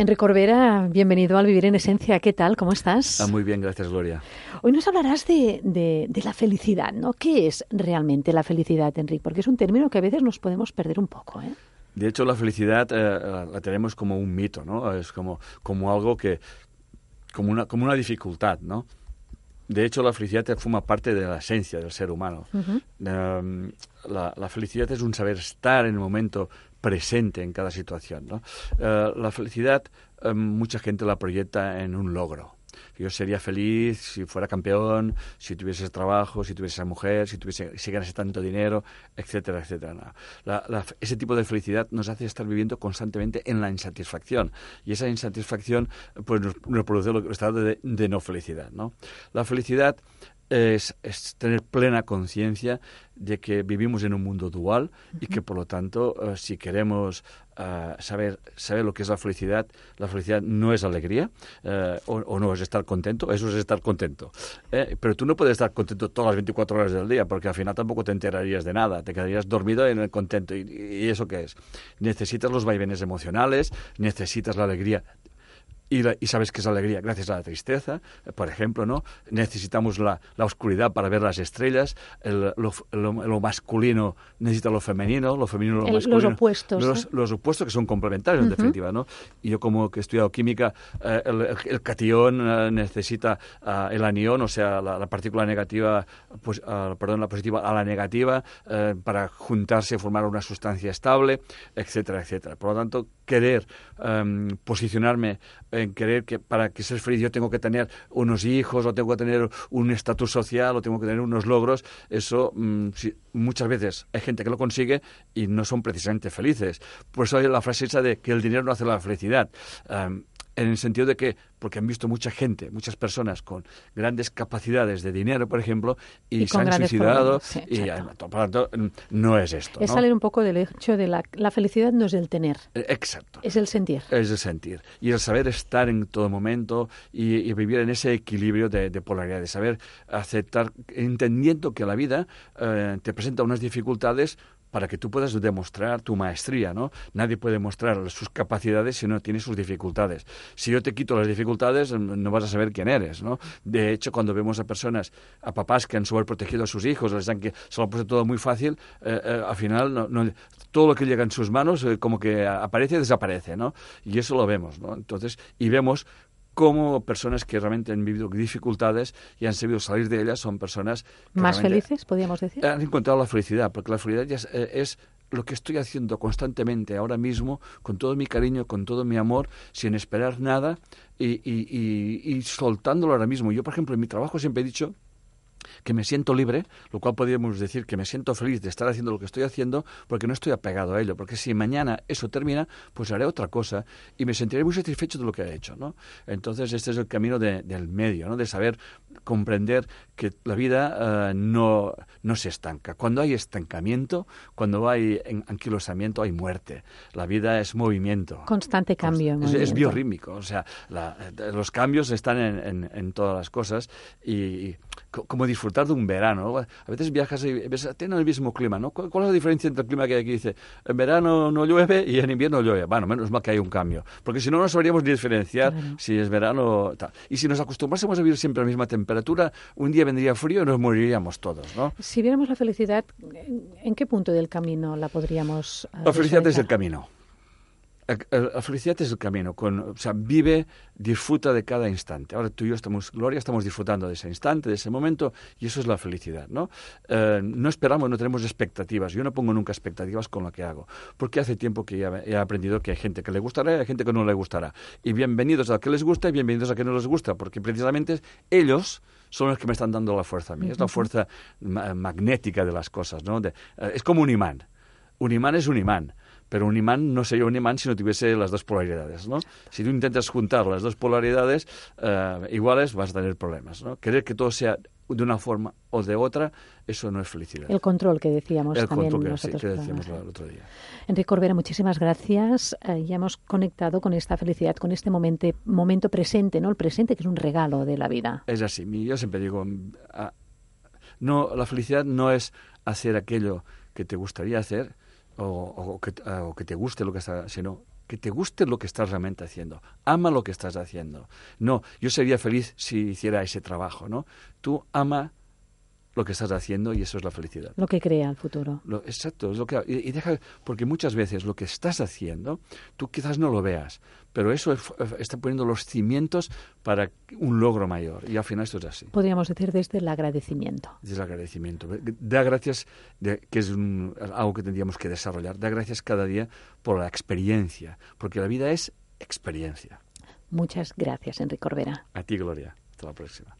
Enrique Corbera, bienvenido al Vivir en Esencia. ¿Qué tal? ¿Cómo estás? Ah, muy bien, gracias, Gloria. Hoy nos hablarás de, de, de, la felicidad, ¿no? ¿Qué es realmente la felicidad, Enrique? Porque es un término que a veces nos podemos perder un poco, ¿eh? De hecho, la felicidad eh, la tenemos como un mito, ¿no? Es como, como algo que, como una, como una dificultad, ¿no? De hecho, la felicidad forma parte de la esencia del ser humano. Uh -huh. um, la, la, felicidad es un saber estar en el momento presente en cada situación. ¿no? Uh, la felicidad, um, mucha gente la proyecta en un logro. Yo sería feliz si fuera campeón, si tuviese trabajo, si tuviese mujer, si, tuviese, si ganase tanto dinero, etcétera, etcétera. Ese tipo de felicidad nos hace estar viviendo constantemente en la insatisfacción. Y esa insatisfacción pues, nos, nos produce el estado de, de, no felicidad. ¿no? La felicidad es, es tener plena conciencia de que vivimos en un mundo dual y que por lo tanto uh, si queremos uh, saber, saber lo que es la felicidad, la felicidad no es alegría uh, o, o, no es estar contento, eso es estar contento. Eh, pero tú no puedes estar contento todas las 24 horas del día porque al final tampoco te enterarías de nada, te quedarías dormido en el contento. ¿Y, y eso qué es? Necesitas los vaivenes emocionales, necesitas la alegría y, la, y, sabes que es alegría gracias a la tristeza, por ejemplo, ¿no? Necesitamos la, la oscuridad para ver las estrellas, el, lo, lo, lo, masculino necesita lo femenino, lo femenino lo el, masculino. Los opuestos. Los, ¿no? los, opuestos que son complementarios, uh -huh. en definitiva, ¿no? Y yo como que he estudiado química, eh, el, el, catión eh, necesita uh, el anión, o sea, la, la partícula negativa, pues, uh, perdón, la positiva a la negativa, eh, para juntarse y formar una sustancia estable, etcétera, etcétera. Por lo tanto, querer um, posicionarme en querer que para que ser feliz yo tengo que tener unos hijos, o tengo que tener un estatus social, o tengo que tener unos logros, eso um, si, muchas veces hay gente que lo consigue y no son precisamente felices. Por eso hay la frase esa de que el dinero no hace la felicidad. En el sentido de que, porque han visto mucha gente, muchas personas con grandes capacidades de dinero, por ejemplo, y, y se han suicidado, sí, y por lo tanto, no es esto. Es ¿no? salir un poco del hecho de la, la felicidad no es el tener. Exacto. Es el sentir. Es el sentir. Y el saber estar en todo momento y, y vivir en ese equilibrio de, de, polaridad, de saber aceptar, entendiendo que la vida eh, te presenta unas dificultades para que tú puedas demostrar tu maestría, ¿no? Nadie puede mostrar sus capacidades si no tiene sus dificultades. Si yo te quito las dificultades, no vas a saber quién eres, ¿no? De hecho, cuando vemos a personas, a papás que han sobreprotegido a sus hijos, les dan que se lo han puesto todo muy fácil, eh, eh, al final no, no, todo lo que llega en sus manos eh, como que aparece y desaparece, ¿no? Y eso lo vemos, ¿no? Entonces, y vemos cómo personas que realmente han vivido dificultades y han sabido salir de ellas son personas más felices, podríamos decir. Han encontrado la felicidad, porque la felicidad ya es, eh, es, lo que estoy haciendo constantemente ahora mismo, con todo mi cariño, con todo mi amor, sin esperar nada y, y, y, y soltándolo ahora mismo. Yo, por ejemplo, en mi trabajo siempre he dicho que me siento libre, lo cual podríamos decir que me siento feliz de estar haciendo lo que estoy haciendo porque no estoy apegado a ello, porque si mañana eso termina, pues haré otra cosa y me sentiré muy satisfecho de lo que he hecho, ¿no? Entonces este es el camino de, del medio, ¿no? De saber comprender que la vida uh, no, no se estanca. Cuando hay estancamiento, cuando hay anquilosamiento, hay muerte. La vida es movimiento. Constante cambio. Const es, es, biorrítmico, o sea, la, los cambios están en, en, en todas las cosas y, y como disfrutar de un verano. A veces viajas y ves, tienen el mismo clima, ¿no? ¿Cuál, es la diferencia entre el clima que aquí dice, en verano no llueve y en invierno llueve? Bueno, menos mal que hay un cambio, porque si no, no sabríamos diferenciar claro. si es verano o tal. Y si nos acostumbrásemos a vivir siempre a la misma temperatura, un día vendría frío y nos moriríamos todos, ¿no? Si viéramos la felicidad, ¿en qué punto del camino la podríamos... Uh, la felicidad es el camino la felicidad es el camino, con, o sea, vive, disfruta de cada instante. Ahora tú y yo estamos, Gloria, estamos disfrutando de ese instante, de ese momento, y eso es la felicidad, ¿no? Eh, no esperamos, no tenemos expectativas. Yo no pongo nunca expectativas con lo que hago, porque hace tiempo que ya he aprendido que hay gente que le gustará y hay gente que no le gustará. Y bienvenidos a que les gusta y bienvenidos a que no les gusta, porque precisamente ellos son los que me están dando la fuerza a mí. Es la fuerza magnética de las cosas, ¿no? De, eh, es como un imán. Un imán es un imán Pero un imán no sería un imán si no tuviese las dos polaridades, ¿no? Si tú intentas juntar las dos polaridades eh, iguales, vas a tener problemas, ¿no? Querer que todo sea de una forma o de otra, eso no es felicidad. El control que decíamos el también control que, nosotros. sí, que decíamos el otro día. Enrique Corbera, muchísimas gracias. Eh, ya hemos conectado con esta felicidad, con este momento, momento presente, ¿no? El presente que es un regalo de la vida. Es así. Yo siempre digo, a, no, la felicidad no es hacer aquello que te gustaría hacer o, o, que, o que, te guste lo que estás, sino que te guste lo que estás realmente haciendo. Ama lo que estás haciendo. No, yo sería feliz si hiciera ese trabajo, ¿no? Tú ama lo que estás haciendo y eso es la felicidad. Lo que crea el futuro. Lo, exacto, es lo que y, y, deja porque muchas veces lo que estás haciendo tú quizás no lo veas, pero eso es, está poniendo los cimientos para un logro mayor y al final esto es así. Podríamos decir desde el agradecimiento. Desde el agradecimiento. Da gracias, de, que es un, algo que tendríamos que desarrollar. Da gracias cada día por la experiencia, porque la vida es experiencia. Muchas gracias, Enrique Corbera. A ti, Gloria. Hasta la próxima.